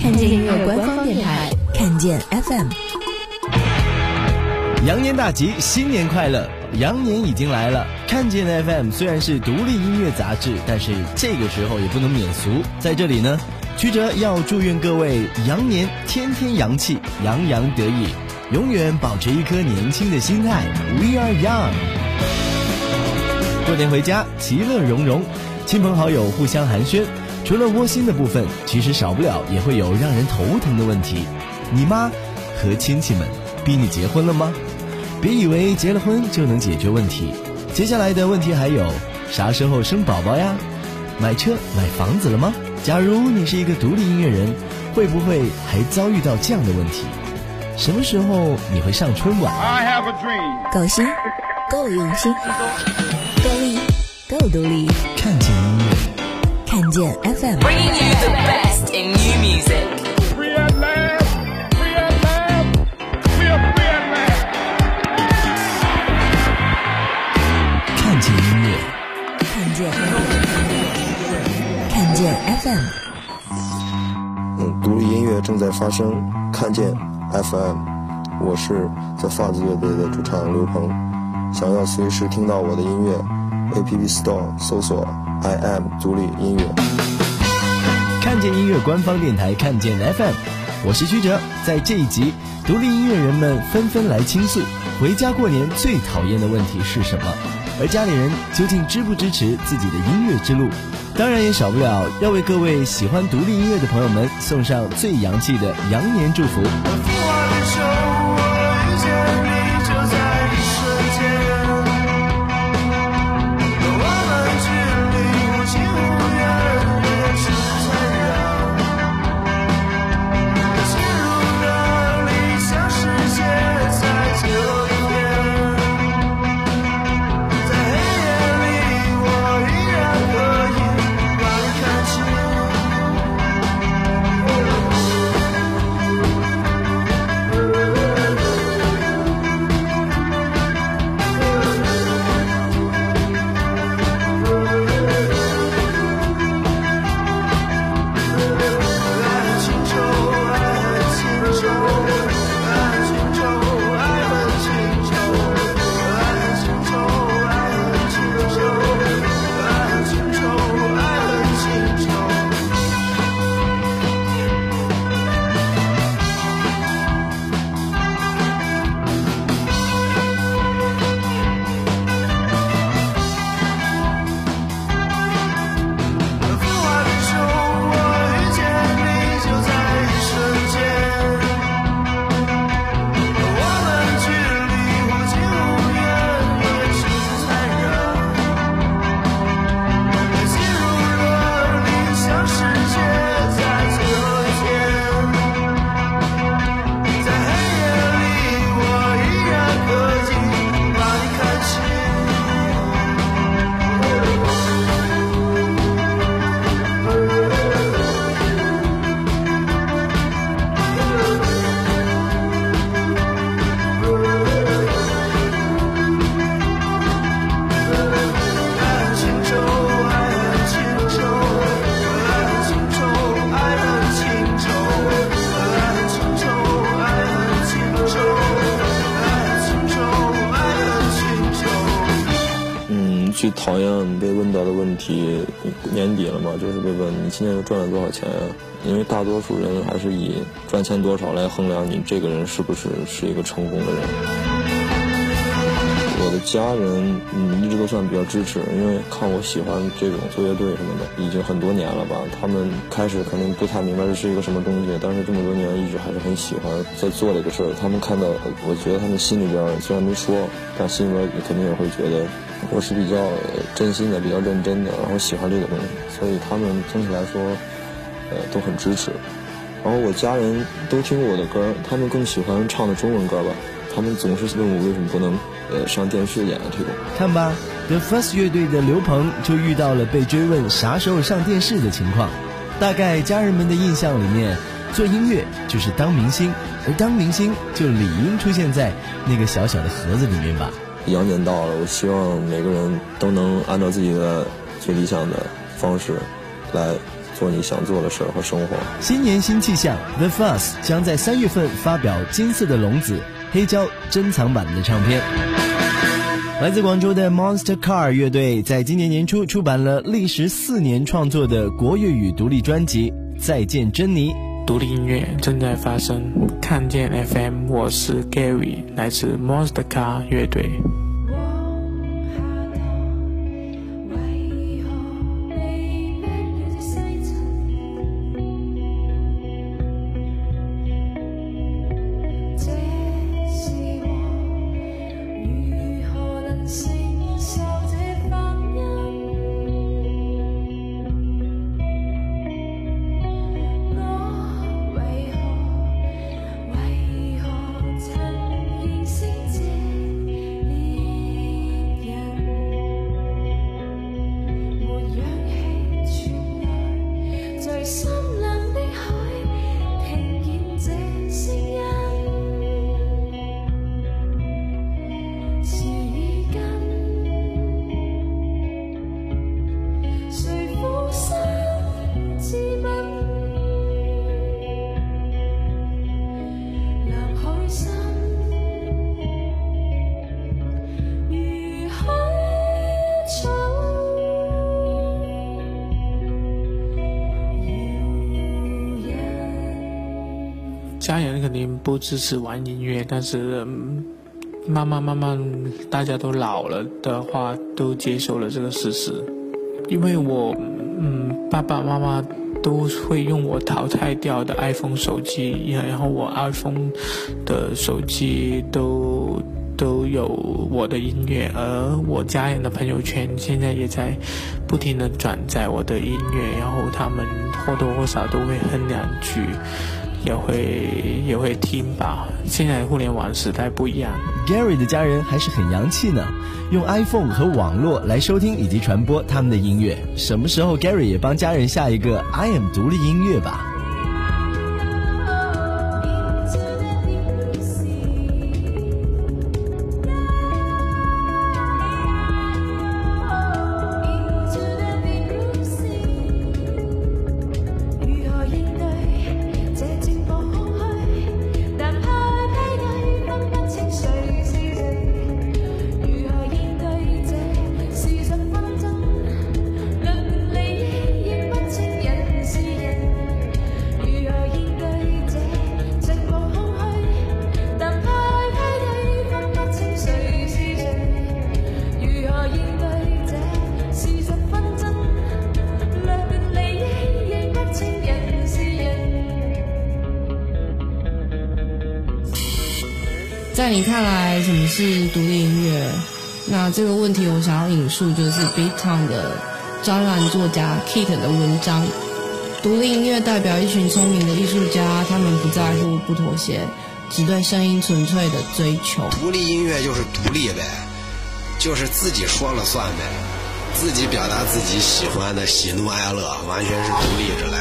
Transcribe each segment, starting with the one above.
看见音乐官方电台，看见 FM。羊年大吉，新年快乐！羊年已经来了。看见 FM 虽然是独立音乐杂志，但是这个时候也不能免俗。在这里呢，曲哲要祝愿各位羊年天天洋气，洋洋得意，永远保持一颗年轻的心态。We are young。过年回家，其乐融融，亲朋好友互相寒暄。除了窝心的部分，其实少不了也会有让人头疼的问题。你妈和亲戚们逼你结婚了吗？别以为结了婚就能解决问题，接下来的问题还有：啥时候生宝宝呀？买车买房子了吗？假如你是一个独立音乐人，会不会还遭遇到这样的问题？什么时候你会上春晚？够新，够用心，够力，够独立。看见音乐，看见 FM。看见音乐，看见，看见 FM。嗯，独立音乐正在发生，看见 FM，我是 The Fuzz 乐队的主唱刘鹏。想要随时听到我的音乐，App Store 搜索 I am 独立音乐。看见音乐官方电台，看见 FM，我是曲哲。在这一集，独立音乐人们纷纷来倾诉，回家过年最讨厌的问题是什么？而家里人究竟支不支持自己的音乐之路？当然也少不了要为各位喜欢独立音乐的朋友们送上最洋气的羊年祝福。题，年底了嘛，就是被问你今年又赚了多少钱呀、因为大多数人还是以赚钱多少来衡量你这个人是不是是一个成功的人。我的家人嗯一直都算比较支持，因为看我喜欢这种做乐队什么的，已经很多年了吧。他们开始可能不太明白这是一个什么东西，但是这么多年一直还是很喜欢在做这个事儿。他们看到，我觉得他们心里边虽然没说，但心里边肯定也会觉得我是比较真心的、比较认真的，然后喜欢这个东西，所以他们总体来说，呃都很支持。然后我家人都听过我的歌，他们更喜欢唱的中文歌吧。他们总是问我为什么不能呃上电视演这种。看吧，The First 乐队的刘鹏就遇到了被追问啥时候上电视的情况。大概家人们的印象里面，做音乐就是当明星，而当明星就理应出现在那个小小的盒子里面吧。羊年到了，我希望每个人都能按照自己的最理想的方式来做你想做的事儿和生活。新年新气象，The Fuzz 将在三月份发表《金色的笼子》黑胶珍藏版的唱片。来自广州的 Monster Car 乐队在今年年初出版了历时四年创作的国粤语独立专辑《再见珍妮》。独立音乐正在发生，看见 FM，我是 Gary，来自 Monster Car 乐队。家人肯定不支持玩音乐，但是慢慢慢慢大家都老了的话，都接受了这个事实。因为我嗯爸爸妈妈都会用我淘汰掉的 iPhone 手机，然后我 iPhone 的手机都都有我的音乐，而我家人的朋友圈现在也在不停的转载我的音乐，然后他们或多或少都会哼两句。也会也会听吧。现在互联网时代不一样，Gary 的家人还是很洋气呢，用 iPhone 和网络来收听以及传播他们的音乐。什么时候 Gary 也帮家人下一个 I am 独立音乐吧？在你看来，什么是独立音乐？那这个问题，我想要引述就是 Beatown 的专栏作家 Kit 的文章。独立音乐代表一群聪明的艺术家，他们不在乎、不妥协，只对声音纯粹的追求。独立音乐就是独立呗，就是自己说了算呗，自己表达自己喜欢的喜怒哀乐，完全是独立着来。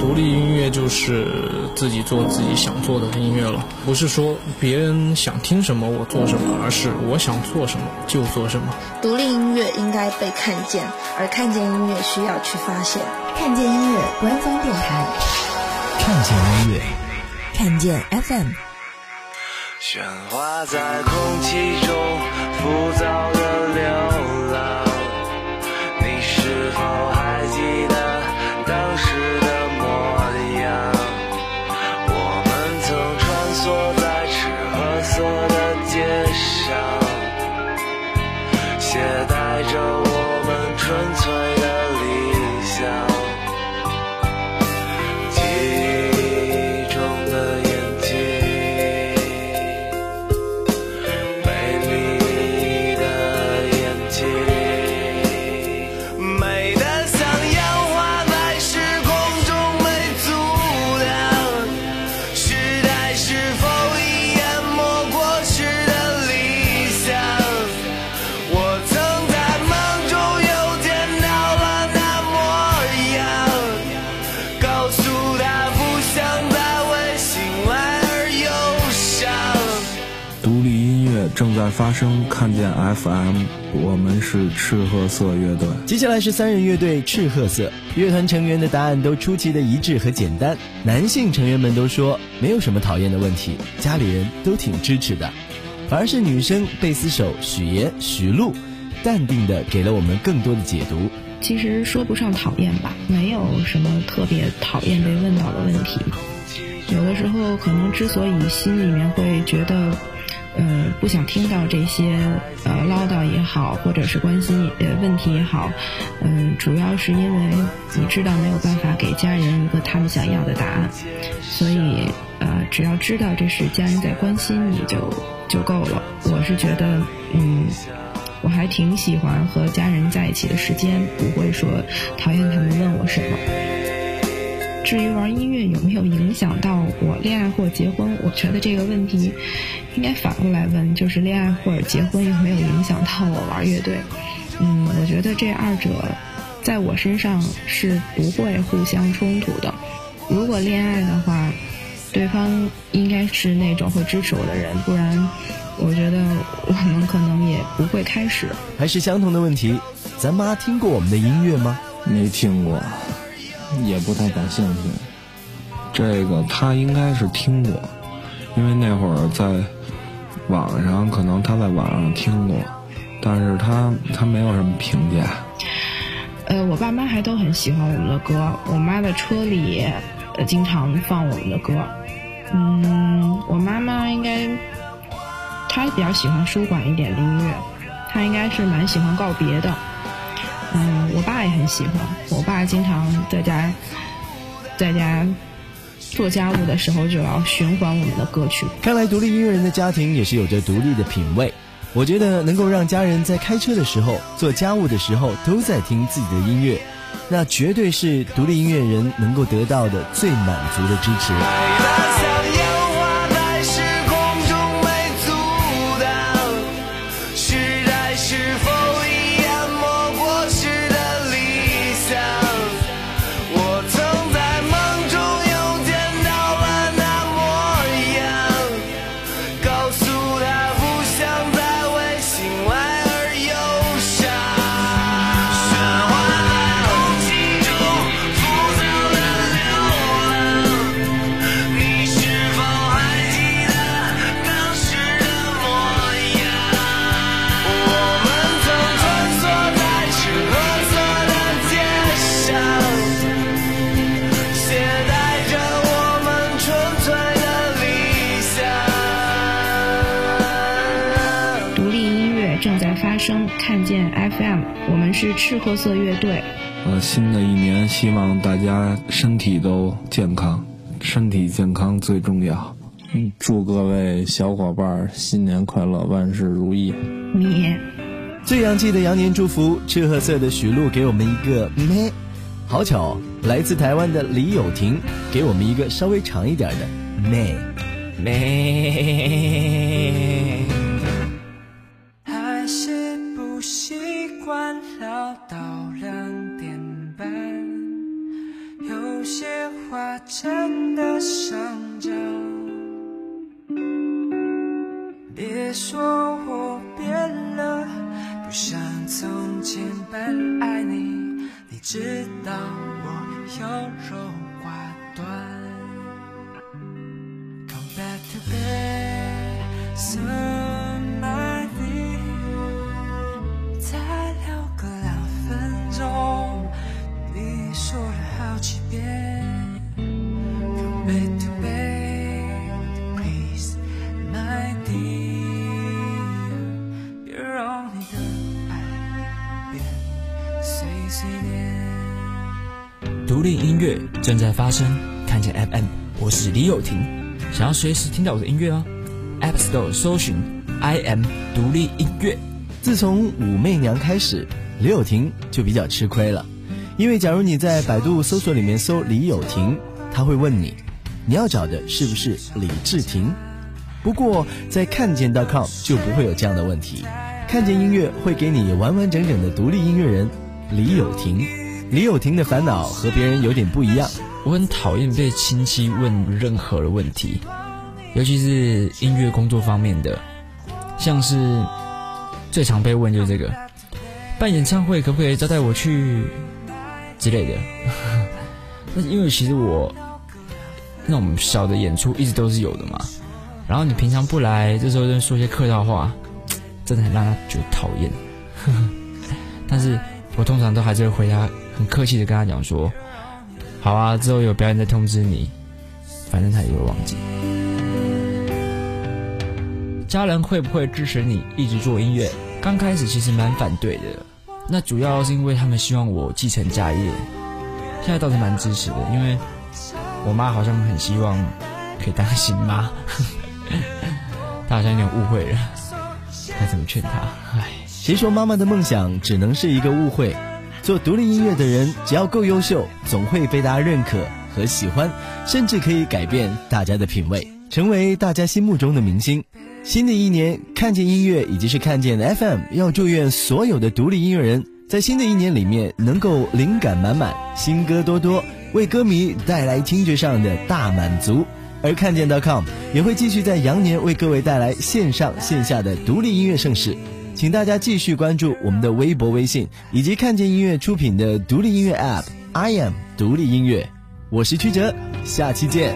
独立音乐就是自己做自己想做的音乐了，不是说别人想听什么我做什么，而是我想做什么就做什么。独立音乐应该被看见，而看见音乐需要去发现。看见音乐官方电台，看见音乐，看见 FM。喧哗在空气中，浮躁的流我还记得当时的模样，我们曾穿梭在吃喝色的街上。正在发生，看见 FM，我们是赤褐色乐队。接下来是三人乐队赤褐色乐团成员的答案都出奇的一致和简单。男性成员们都说没有什么讨厌的问题，家里人都挺支持的。反而是女生贝斯手许爷、许璐，淡定的给了我们更多的解读。其实说不上讨厌吧，没有什么特别讨厌被问到的问题。有的时候可能之所以心里面会觉得。呃，不想听到这些呃唠叨也好，或者是关心呃问题也好，嗯，主要是因为你知道没有办法给家人一个他们想要的答案，所以呃，只要知道这是家人在关心你就就够了。我是觉得，嗯，我还挺喜欢和家人在一起的时间，不会说讨厌他们问我什么。至于玩音乐有没有影响到我恋爱或结婚，我觉得这个问题应该反过来问，就是恋爱或者结婚有没有影响到我玩乐队？嗯，我觉得这二者在我身上是不会互相冲突的。如果恋爱的话，对方应该是那种会支持我的人，不然我觉得我们可能也不会开始。还是相同的问题，咱妈听过我们的音乐吗？没听过。也不太感兴趣，这个他应该是听过，因为那会儿在网上，可能他在网上听过，但是他他没有什么评价。呃，我爸妈还都很喜欢我们的歌，我妈的车里呃经常放我们的歌。嗯，我妈妈应该她比较喜欢舒缓一点的音乐，她应该是蛮喜欢告别的。嗯，我爸也很喜欢。我爸经常在家，在家做家务的时候就要循环我们的歌曲。看来独立音乐人的家庭也是有着独立的品味。我觉得能够让家人在开车的时候、做家务的时候都在听自己的音乐，那绝对是独立音乐人能够得到的最满足的支持。是赤褐色乐队。呃，新的一年，希望大家身体都健康，身体健康最重要。嗯，祝各位小伙伴新年快乐，万事如意。你最洋气的羊年祝福，赤褐色的许璐给我们一个咩。好巧，来自台湾的李友廷给我们一个稍微长一点的咩咩。真的上交，别说我变了，不像从前般爱你，你知道我优柔寡断。Come back to bed. 正在发生，看见 FM，我是李友廷。想要随时听到我的音乐吗？App Store 搜寻 I M 独立音乐。自从武媚娘开始，李友廷就比较吃亏了，因为假如你在百度搜索里面搜李友廷，他会问你，你要找的是不是李治廷？不过在看见 .com 就不会有这样的问题。看见音乐会给你完完整整的独立音乐人李友廷。李友廷的烦恼和别人有点不一样。我很讨厌被亲戚问任何的问题，尤其是音乐工作方面的。像是最常被问就是这个，办演唱会可不可以招待我去之类的。那因为其实我那种小的演出一直都是有的嘛，然后你平常不来，这时候就说些客套话，真的很让他觉得讨厌。但是我通常都还是会回答，很客气的跟他讲说，好啊，之后有表演再通知你，反正他也会忘记。家人会不会支持你一直做音乐？刚开始其实蛮反对的，那主要是因为他们希望我继承家业。现在倒是蛮支持的，因为我妈好像很希望可以当新妈，她好像有点误会了，该怎么劝她？唉，谁说妈妈的梦想只能是一个误会？做独立音乐的人，只要够优秀，总会被大家认可和喜欢，甚至可以改变大家的品味，成为大家心目中的明星。新的一年，看见音乐以及是看见 FM，要祝愿所有的独立音乐人在新的一年里面能够灵感满满，新歌多多，为歌迷带来听觉上的大满足。而看见 .com 也会继续在羊年为各位带来线上线下的独立音乐盛事，请大家继续关注我们的微博、微信以及看见音乐出品的独立音乐 App I am 独立音乐。我是曲哲，下期见。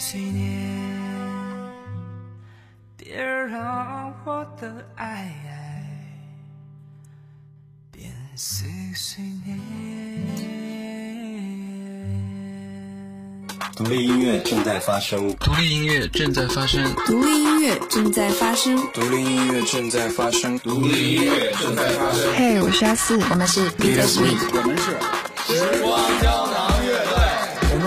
岁年，别让我的爱变碎碎念。独立音乐正在发生，独立音乐正在发生，独立音乐正在发生，独立音乐正在发生，独立音乐正在发生。嘿，我是阿四，我们是 Peter Sweet，我们是。时光胶囊乐队，我们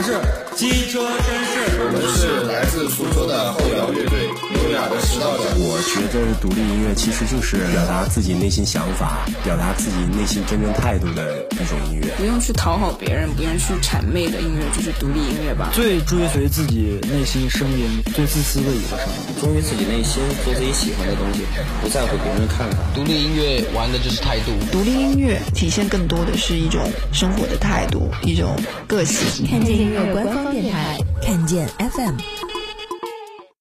是。机车绅士，我们是来自苏州的后摇乐队，优雅的石道者。我觉得独立音乐其实就是表达自己内心想法，表达自己内心真正态度的一种音乐。不用去讨好别人，不用去谄媚的音乐，就是独立音乐吧。最追随自己内心声音，最自私的一个声音，忠于自己内心，做自己喜欢的东西，不在乎别人的看法。独立音乐玩的就是态度。独立音乐体现更多的是一种生活的态度，一种个性。看见官方。电台看见 FM。